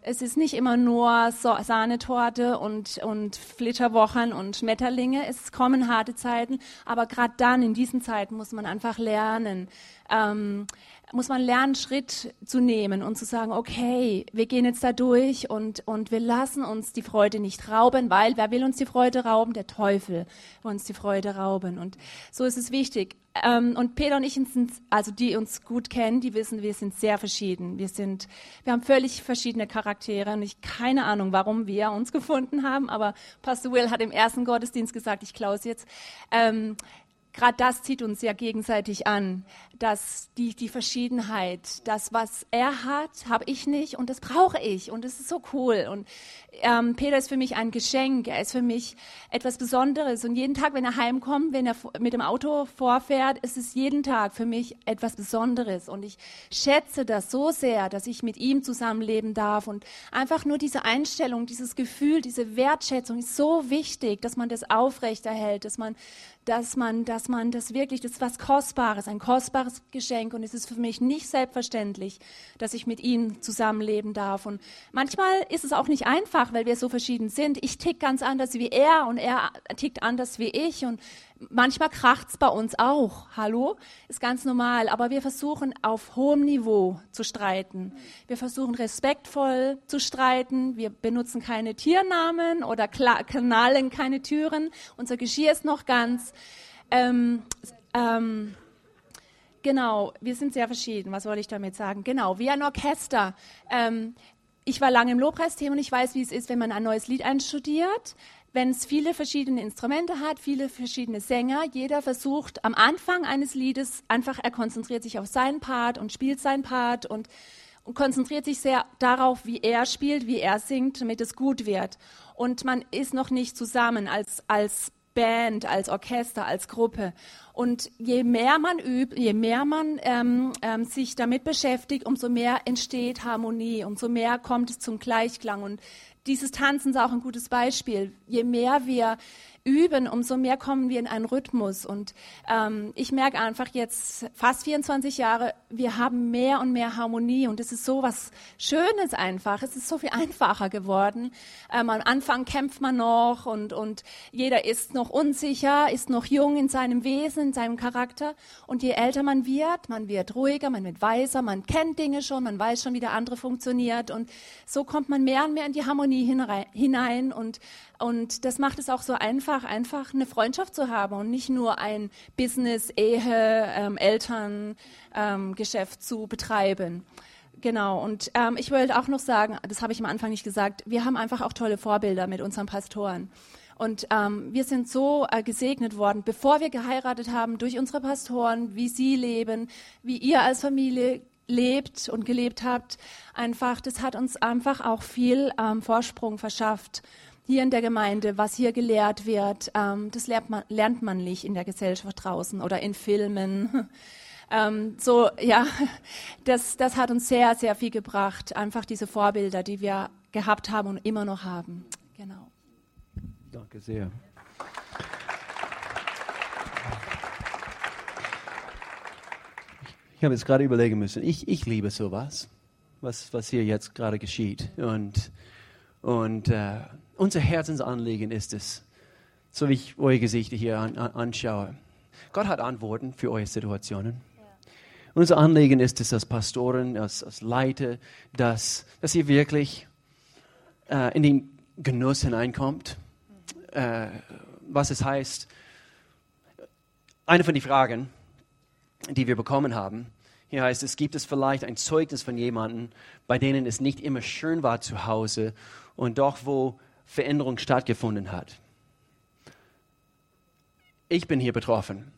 Es ist nicht immer nur so Sahnetorte und, und Flitterwochen und Schmetterlinge. Es kommen harte Zeiten. Aber gerade dann, in diesen Zeiten, muss man einfach lernen, ähm, muss man lernen, Schritt zu nehmen und zu sagen, okay, wir gehen jetzt da durch und, und wir lassen uns die Freude nicht rauben, weil wer will uns die Freude rauben? Der Teufel will uns die Freude rauben. Und so ist es wichtig. Ähm, und Peter und ich sind, also die uns gut kennen, die wissen, wir sind sehr verschieden. Wir sind, wir haben völlig verschiedene Charaktere und ich keine Ahnung, warum wir uns gefunden haben, aber Pastor Will hat im ersten Gottesdienst gesagt, ich klaus jetzt, ähm, gerade das zieht uns ja gegenseitig an, dass die, die Verschiedenheit, das, was er hat, habe ich nicht und das brauche ich und das ist so cool. Und ähm, Peter ist für mich ein Geschenk, er ist für mich etwas Besonderes. Und jeden Tag, wenn er heimkommt, wenn er mit dem Auto vorfährt, ist es jeden Tag für mich etwas Besonderes. Und ich schätze das so sehr, dass ich mit ihm zusammenleben darf. Und einfach nur diese Einstellung, dieses Gefühl, diese Wertschätzung ist so wichtig, dass man das aufrechterhält, dass man dass man, dass man das wirklich, das ist was Kostbares, ein kostbares Geschenk und es ist für mich nicht selbstverständlich, dass ich mit ihm zusammenleben darf. Und manchmal ist es auch nicht einfach, weil wir so verschieden sind. Ich tick ganz anders wie er und er tickt anders wie ich und manchmal kracht's bei uns auch. Hallo? Ist ganz normal. Aber wir versuchen auf hohem Niveau zu streiten. Wir versuchen respektvoll zu streiten. Wir benutzen keine Tiernamen oder knallen keine Türen. Unser Geschirr ist noch ganz. Ähm, ähm, genau, wir sind sehr verschieden. Was soll ich damit sagen? Genau, wie ein Orchester. Ähm, ich war lange im Lobpreisteam und ich weiß, wie es ist, wenn man ein neues Lied einstudiert wenn es viele verschiedene Instrumente hat, viele verschiedene Sänger, jeder versucht am Anfang eines Liedes einfach, er konzentriert sich auf seinen Part und spielt seinen Part und, und konzentriert sich sehr darauf, wie er spielt, wie er singt, damit es gut wird. Und man ist noch nicht zusammen als, als Band, als Orchester, als Gruppe. Und je mehr man übt, je mehr man ähm, ähm, sich damit beschäftigt, umso mehr entsteht Harmonie, umso mehr kommt es zum Gleichklang. Und dieses Tanzen ist auch ein gutes Beispiel. Je mehr wir üben, umso mehr kommen wir in einen Rhythmus. Und ähm, ich merke einfach jetzt fast 24 Jahre, wir haben mehr und mehr Harmonie und es ist so was Schönes einfach. Es ist so viel einfacher geworden. Ähm, am Anfang kämpft man noch und, und jeder ist noch unsicher, ist noch jung in seinem Wesen, in seinem Charakter. Und je älter man wird, man wird ruhiger, man wird weiser, man kennt Dinge schon, man weiß schon, wie der andere funktioniert. Und so kommt man mehr und mehr in die Harmonie hinein. Und, und das macht es auch so einfach, einfach, eine Freundschaft zu haben und nicht nur ein Business, Ehe, ähm, Eltern, ähm, Geschäft zu betreiben. Genau, und ähm, ich wollte auch noch sagen, das habe ich am Anfang nicht gesagt, wir haben einfach auch tolle Vorbilder mit unseren Pastoren. Und ähm, wir sind so äh, gesegnet worden, bevor wir geheiratet haben, durch unsere Pastoren, wie sie leben, wie ihr als Familie lebt und gelebt habt. Einfach, das hat uns einfach auch viel ähm, Vorsprung verschafft hier in der Gemeinde, was hier gelehrt wird, ähm, das lernt man, lernt man nicht in der Gesellschaft draußen oder in Filmen. ähm, so, ja, das, das hat uns sehr, sehr viel gebracht. Einfach diese Vorbilder, die wir gehabt haben und immer noch haben. Genau. Danke sehr. Ich habe jetzt gerade überlegen müssen, ich, ich liebe sowas, was, was hier jetzt gerade geschieht. Und, und äh, unser Herzensanliegen ist es, so wie ich eure Gesichter hier an, an, anschaue. Gott hat Antworten für eure Situationen. Ja. Unser Anliegen ist es als Pastoren, als, als Leiter, dass, dass ihr wirklich äh, in den Genuss hineinkommt, äh, was es heißt. Eine von den Fragen, die wir bekommen haben, hier heißt es, gibt es vielleicht ein Zeugnis von jemandem, bei denen es nicht immer schön war zu Hause und doch wo Veränderung stattgefunden hat. Ich bin hier betroffen.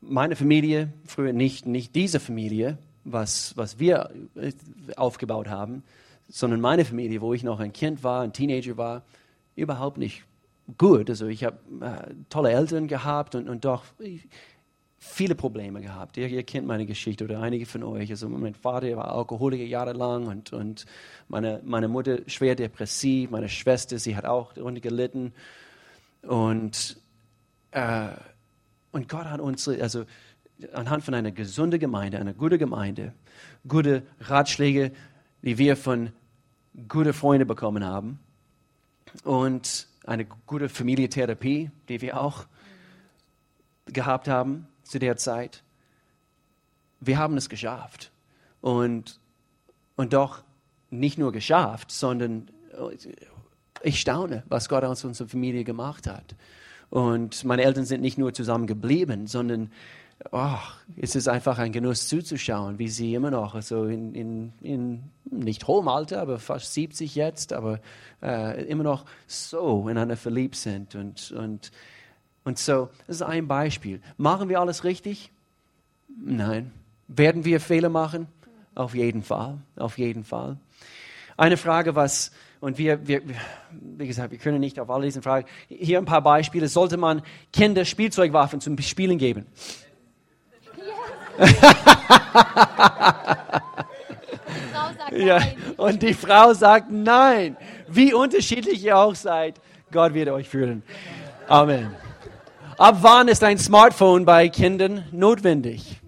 Meine Familie, früher nicht, nicht diese Familie, was, was wir äh, aufgebaut haben, sondern meine Familie, wo ich noch ein Kind war, ein Teenager war, überhaupt nicht gut. Also ich habe äh, tolle Eltern gehabt und, und doch viele Probleme gehabt. Ihr, ihr, kennt meine Geschichte oder einige von euch. Also mein Vater war Alkoholiker jahrelang und, und meine, meine Mutter schwer depressiv, meine Schwester, sie hat auch darunter gelitten. Und, äh, und Gott hat uns, also anhand von einer gesunden Gemeinde, einer guten Gemeinde, gute Ratschläge, die wir von guten Freunden bekommen haben und eine gute Familientherapie, die wir auch gehabt haben zu der Zeit. Wir haben es geschafft. Und, und doch nicht nur geschafft, sondern ich staune, was Gott aus unserer Familie gemacht hat. Und meine Eltern sind nicht nur zusammen geblieben, sondern oh, es ist einfach ein Genuss zuzuschauen, wie sie immer noch, also in, in, in nicht hohem Alter, aber fast 70 jetzt, aber äh, immer noch so ineinander verliebt sind. Und, und und so, das ist ein Beispiel. Machen wir alles richtig? Nein. Werden wir Fehler machen? Auf jeden Fall, auf jeden Fall. Eine Frage, was, und wir, wir, wie gesagt, wir können nicht auf alle diese Fragen, hier ein paar Beispiele. Sollte man Kinder Spielzeugwaffen zum Spielen geben? ja, und die Frau sagt nein. Wie unterschiedlich ihr auch seid, Gott wird euch führen. Amen. Ab wann ist ein Smartphone bei Kindern notwendig?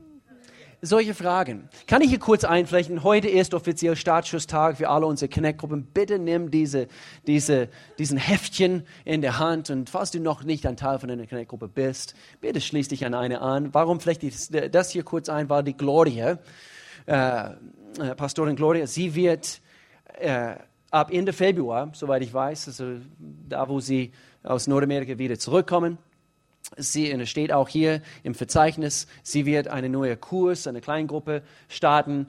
Solche Fragen. Kann ich hier kurz einflechten? Heute ist offiziell Startschusstag für alle unsere Connect-Gruppen. Bitte nimm diese, diese, diesen Heftchen in der Hand und falls du noch nicht ein Teil von einer Connect-Gruppe bist, bitte schließ dich an eine an. Warum vielleicht das hier kurz ein war? Die Gloria, äh, äh, Pastorin Gloria, sie wird äh, ab Ende Februar, soweit ich weiß, also da, wo sie aus Nordamerika wieder zurückkommen, Sie steht auch hier im Verzeichnis, sie wird eine neue Kurs, eine Kleingruppe starten,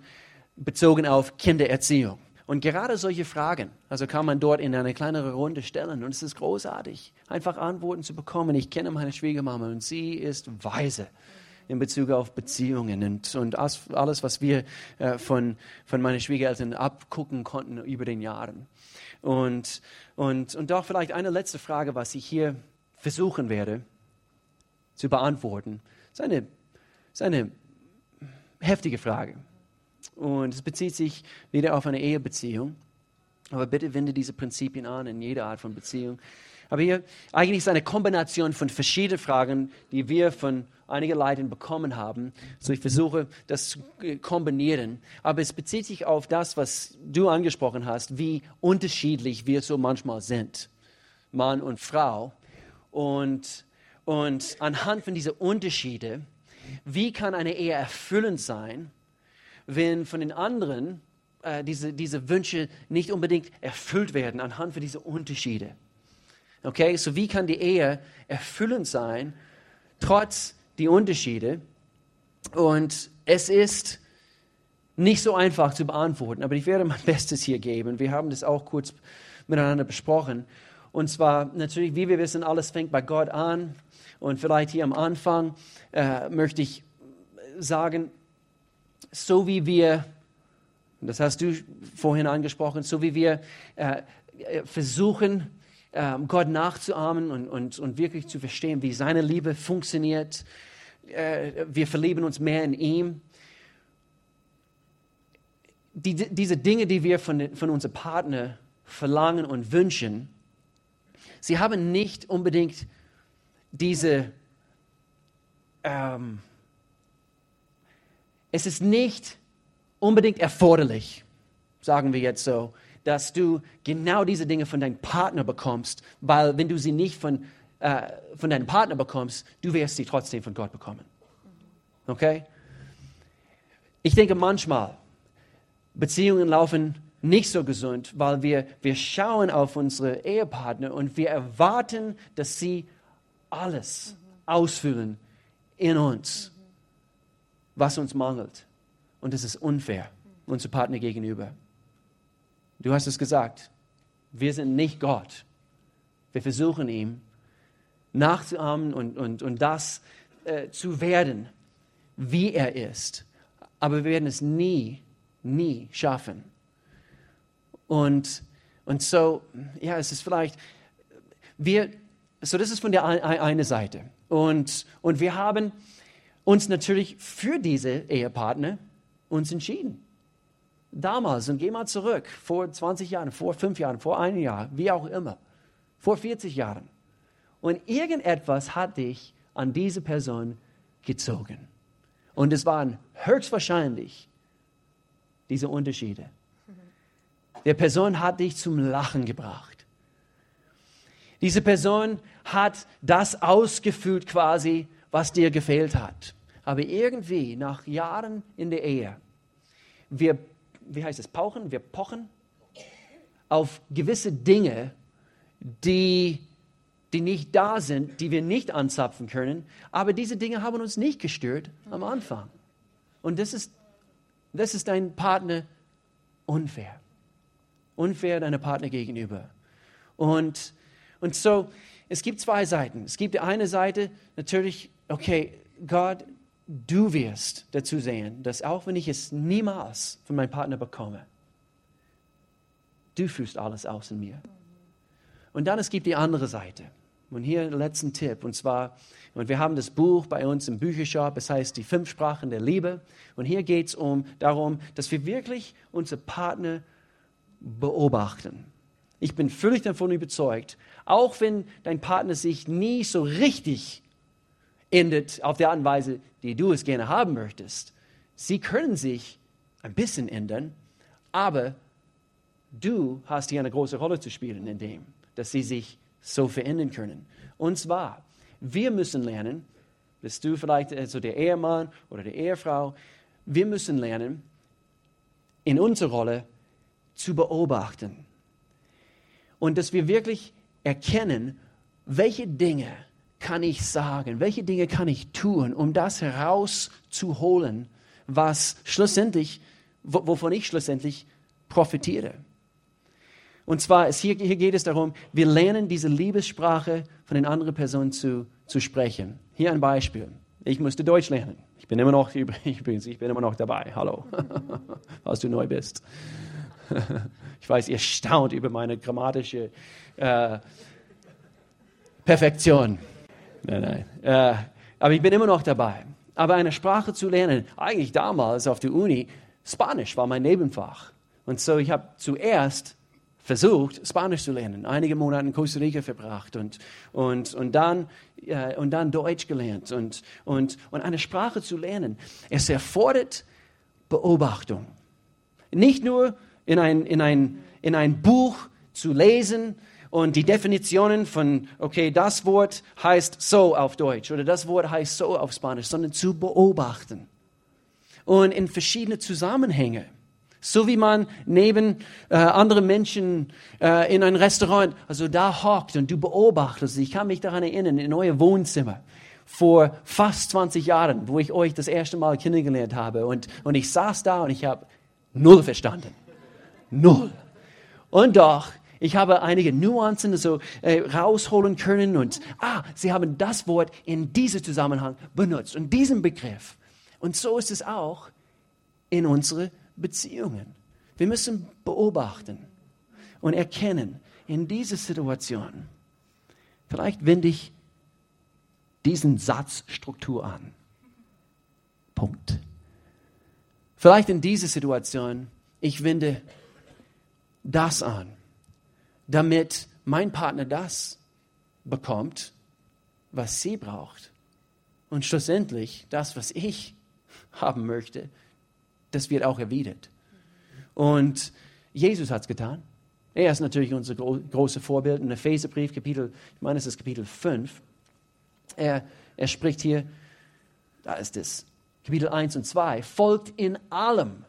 bezogen auf Kindererziehung. Und gerade solche Fragen, also kann man dort in eine kleinere Runde stellen. Und es ist großartig, einfach Antworten zu bekommen. Ich kenne meine Schwiegermama und sie ist weise in Bezug auf Beziehungen und, und alles, was wir äh, von, von meinen Schwiegereltern abgucken konnten über den Jahren. Und, und, und doch vielleicht eine letzte Frage, was ich hier versuchen werde zu beantworten. Das ist eine, ist eine heftige Frage. Und es bezieht sich wieder auf eine Ehebeziehung. Aber bitte wende diese Prinzipien an in jeder Art von Beziehung. Aber hier eigentlich ist eine Kombination von verschiedenen Fragen, die wir von einigen Leuten bekommen haben. So ich versuche das zu kombinieren. Aber es bezieht sich auf das, was du angesprochen hast, wie unterschiedlich wir so manchmal sind, Mann und Frau. Und, und anhand von diesen Unterschieden, wie kann eine Ehe erfüllend sein? wenn von den anderen äh, diese, diese Wünsche nicht unbedingt erfüllt werden anhand von diesen Unterschiede. Okay, so wie kann die Ehe erfüllend sein, trotz die Unterschiede? Und es ist nicht so einfach zu beantworten, aber ich werde mein Bestes hier geben. Wir haben das auch kurz miteinander besprochen. Und zwar natürlich, wie wir wissen, alles fängt bei Gott an. Und vielleicht hier am Anfang äh, möchte ich sagen, so wie wir, das hast du vorhin angesprochen, so wie wir äh, äh, versuchen, äh, Gott nachzuahmen und, und, und wirklich zu verstehen, wie seine Liebe funktioniert. Äh, wir verlieben uns mehr in ihm. Die, diese Dinge, die wir von, von unserem Partner verlangen und wünschen, sie haben nicht unbedingt diese ähm, es ist nicht unbedingt erforderlich, sagen wir jetzt so, dass du genau diese Dinge von deinem Partner bekommst, weil wenn du sie nicht von, äh, von deinem Partner bekommst, du wirst sie trotzdem von Gott bekommen. Okay? Ich denke manchmal, Beziehungen laufen nicht so gesund, weil wir, wir schauen auf unsere Ehepartner und wir erwarten, dass sie alles ausfüllen in uns was uns mangelt. Und es ist unfair unserem Partner gegenüber. Du hast es gesagt, wir sind nicht Gott. Wir versuchen ihm nachzuahmen und, und, und das äh, zu werden, wie er ist. Aber wir werden es nie, nie schaffen. Und, und so, ja, es ist vielleicht, wir, so das ist von der einen Seite. Und, und wir haben uns natürlich für diese Ehepartner uns entschieden. Damals, und geh mal zurück, vor 20 Jahren, vor 5 Jahren, vor einem Jahr, wie auch immer, vor 40 Jahren. Und irgendetwas hat dich an diese Person gezogen. Und es waren höchstwahrscheinlich diese Unterschiede. Der Person hat dich zum Lachen gebracht. Diese Person hat das ausgefüllt quasi, was dir gefehlt hat. Aber irgendwie, nach Jahren in der Ehe, wir, wie heißt es, pauchen, wir pochen auf gewisse Dinge, die, die nicht da sind, die wir nicht anzapfen können. Aber diese Dinge haben uns nicht gestört am Anfang. Und das ist, das ist dein Partner unfair. Unfair deinem Partner gegenüber. Und, und so, es gibt zwei Seiten. Es gibt die eine Seite, natürlich okay, Gott, du wirst dazu sehen, dass auch wenn ich es niemals von meinem Partner bekomme, du fühlst alles aus in mir. Und dann es gibt die andere Seite. Und hier der letzte Tipp. Und zwar, und wir haben das Buch bei uns im Büchershop, es heißt die fünf Sprachen der Liebe. Und hier geht es um, darum, dass wir wirklich unsere Partner beobachten. Ich bin völlig davon überzeugt, auch wenn dein Partner sich nie so richtig endet auf der Art und Weise, die du es gerne haben möchtest. Sie können sich ein bisschen ändern, aber du hast hier eine große Rolle zu spielen in dem, dass sie sich so verändern können. Und zwar, wir müssen lernen, bist du vielleicht also der Ehemann oder die Ehefrau, wir müssen lernen, in unserer Rolle zu beobachten. Und dass wir wirklich erkennen, welche Dinge kann ich sagen? Welche Dinge kann ich tun, um das herauszuholen, was schlussendlich, wovon ich schlussendlich profitiere. Und zwar, ist hier, hier geht es darum, wir lernen diese Liebessprache von den anderen Personen zu, zu sprechen. Hier ein Beispiel. Ich musste Deutsch lernen. Ich bin immer noch, übrigens, ich bin immer noch dabei. Hallo, falls du neu bist. Ich weiß, ihr staunt über meine grammatische äh, Perfektion. Nein, nein. Äh, aber ich bin immer noch dabei. Aber eine Sprache zu lernen, eigentlich damals auf der Uni, Spanisch war mein Nebenfach. Und so ich habe zuerst versucht, Spanisch zu lernen, einige Monate in Costa Rica verbracht und, und, und, dann, äh, und dann Deutsch gelernt. Und, und, und eine Sprache zu lernen, es erfordert Beobachtung. Nicht nur in ein, in ein, in ein Buch zu lesen und die Definitionen von, okay, das Wort heißt so auf Deutsch oder das Wort heißt so auf Spanisch, sondern zu beobachten. Und in verschiedene Zusammenhänge. So wie man neben äh, anderen Menschen äh, in ein Restaurant, also da hockt und du beobachtest. Ich kann mich daran erinnern, in euer Wohnzimmer vor fast 20 Jahren, wo ich euch das erste Mal kennengelernt habe. Und, und ich saß da und ich habe null verstanden. Null. Und doch, ich habe einige Nuancen so äh, rausholen können und, ah, sie haben das Wort in diesem Zusammenhang benutzt und diesen Begriff. Und so ist es auch in unserer Beziehungen. Wir müssen beobachten und erkennen, in dieser Situation, vielleicht wende ich diesen Satzstruktur an. Punkt. Vielleicht in dieser Situation, ich wende das an, damit mein Partner das bekommt, was sie braucht. Und schlussendlich das, was ich haben möchte, das wird auch erwidert. Und Jesus hat es getan. Er ist natürlich unser gro großes Vorbild. In Epheserbrief, Kapitel, ich meine, es ist Kapitel 5. Er, er spricht hier, da ist es, Kapitel 1 und 2, folgt in allem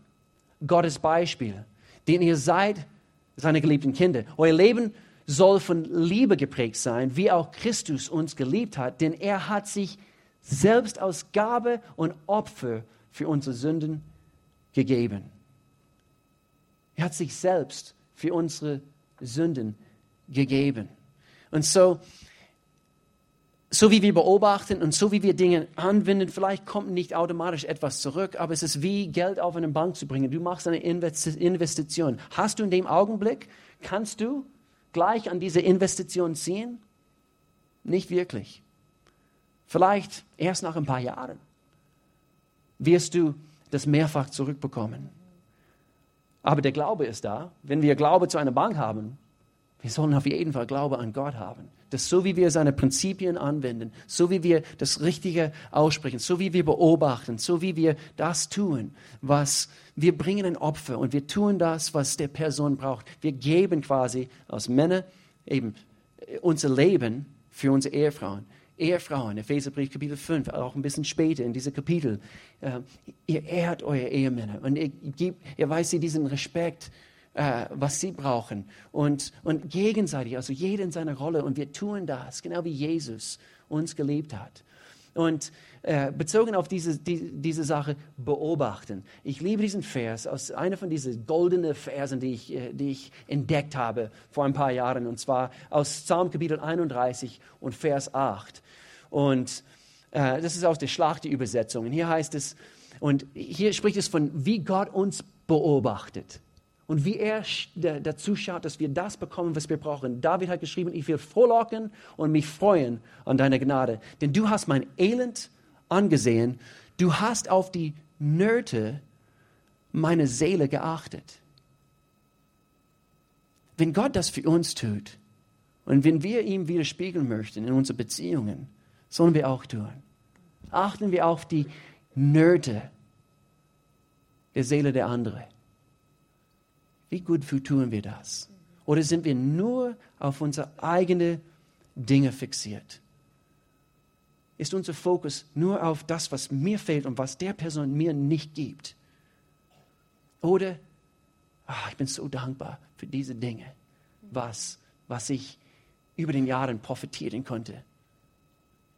Gottes Beispiel, den ihr seid, seine geliebten Kinder. Euer Leben soll von Liebe geprägt sein, wie auch Christus uns geliebt hat, denn er hat sich selbst aus Gabe und Opfer für unsere Sünden gegeben. Er hat sich selbst für unsere Sünden gegeben. Und so, so wie wir beobachten und so wie wir Dinge anwenden, vielleicht kommt nicht automatisch etwas zurück, aber es ist wie Geld auf eine Bank zu bringen. Du machst eine Investition. Hast du in dem Augenblick, kannst du gleich an diese Investition ziehen? Nicht wirklich. Vielleicht erst nach ein paar Jahren wirst du das mehrfach zurückbekommen. Aber der Glaube ist da. Wenn wir Glaube zu einer Bank haben, wir sollen auf jeden Fall Glaube an Gott haben. Dass so wie wir seine Prinzipien anwenden, so wie wir das Richtige aussprechen, so wie wir beobachten, so wie wir das tun, was wir bringen ein Opfer und wir tun das, was der Person braucht. Wir geben quasi als Männer eben unser Leben für unsere Ehefrauen. Ehefrauen, Epheserbrief Kapitel 5, auch ein bisschen später in diesem Kapitel, äh, ihr ehrt eure Ehemänner und ihr, gebt, ihr weist sie diesen Respekt, äh, was sie brauchen und, und gegenseitig, also jeder in seiner Rolle und wir tun das, genau wie Jesus uns geliebt hat. Und äh, bezogen auf diese, die, diese Sache beobachten. Ich liebe diesen Vers, aus einer von diesen goldenen Versen, die ich, äh, die ich entdeckt habe vor ein paar Jahren, und zwar aus Psalm Kapitel 31 und Vers 8. Und äh, das ist aus der Schlachte-Übersetzung. Und hier heißt es, und hier spricht es von, wie Gott uns beobachtet und wie er dazu schaut, dass wir das bekommen, was wir brauchen. David hat geschrieben, ich will frohlocken und mich freuen an deiner Gnade, denn du hast mein Elend angesehen, du hast auf die Nöte meiner Seele geachtet. Wenn Gott das für uns tut und wenn wir ihm widerspiegeln möchten in unseren Beziehungen, sollen wir auch tun. Achten wir auf die Nöte der Seele der anderen. Wie gut tun wir das? Oder sind wir nur auf unsere eigenen Dinge fixiert? Ist unser Fokus nur auf das, was mir fehlt und was der Person mir nicht gibt? Oder, ach, ich bin so dankbar für diese Dinge, was, was ich über den Jahren profitieren konnte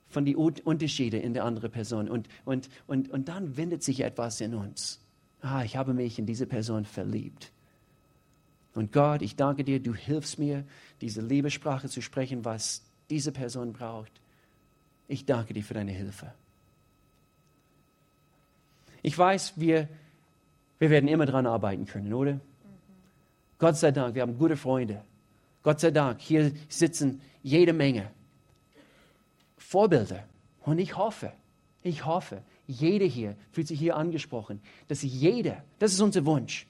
von den Unterschieden in der anderen Person. Und, und, und, und dann wendet sich etwas in uns. Ah, ich habe mich in diese Person verliebt. Und Gott, ich danke dir, du hilfst mir, diese Liebessprache zu sprechen, was diese Person braucht. Ich danke dir für deine Hilfe. Ich weiß, wir, wir werden immer daran arbeiten können, oder? Mhm. Gott sei Dank, wir haben gute Freunde. Gott sei Dank, hier sitzen jede Menge Vorbilder. Und ich hoffe, ich hoffe, jeder hier fühlt sich hier angesprochen, dass jeder, das ist unser Wunsch,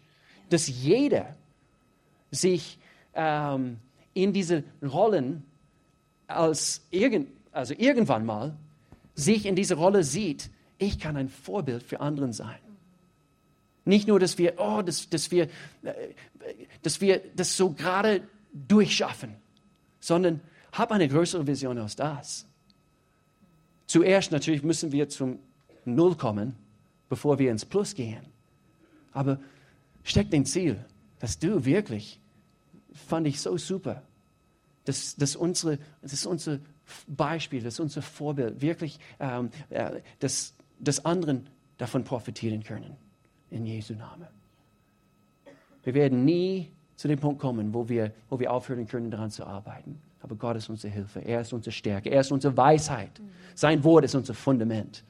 dass jeder sich ähm, in diese Rollen als irgend, also irgendwann mal sich in diese Rolle sieht, ich kann ein Vorbild für anderen sein. Nicht nur, dass wir, oh, dass, dass wir, äh, dass wir das so gerade durchschaffen, sondern hab eine größere Vision aus das. Zuerst natürlich müssen wir zum Null kommen, bevor wir ins Plus gehen. Aber steck den Ziel, dass du wirklich, fand ich so super, dass, dass, unsere, dass unser Beispiel, dass unser Vorbild wirklich, ähm, äh, dass, dass anderen davon profitieren können. In Jesu Namen. Wir werden nie zu dem Punkt kommen, wo wir, wo wir aufhören können, daran zu arbeiten. Aber Gott ist unsere Hilfe. Er ist unsere Stärke. Er ist unsere Weisheit. Sein Wort ist unser Fundament.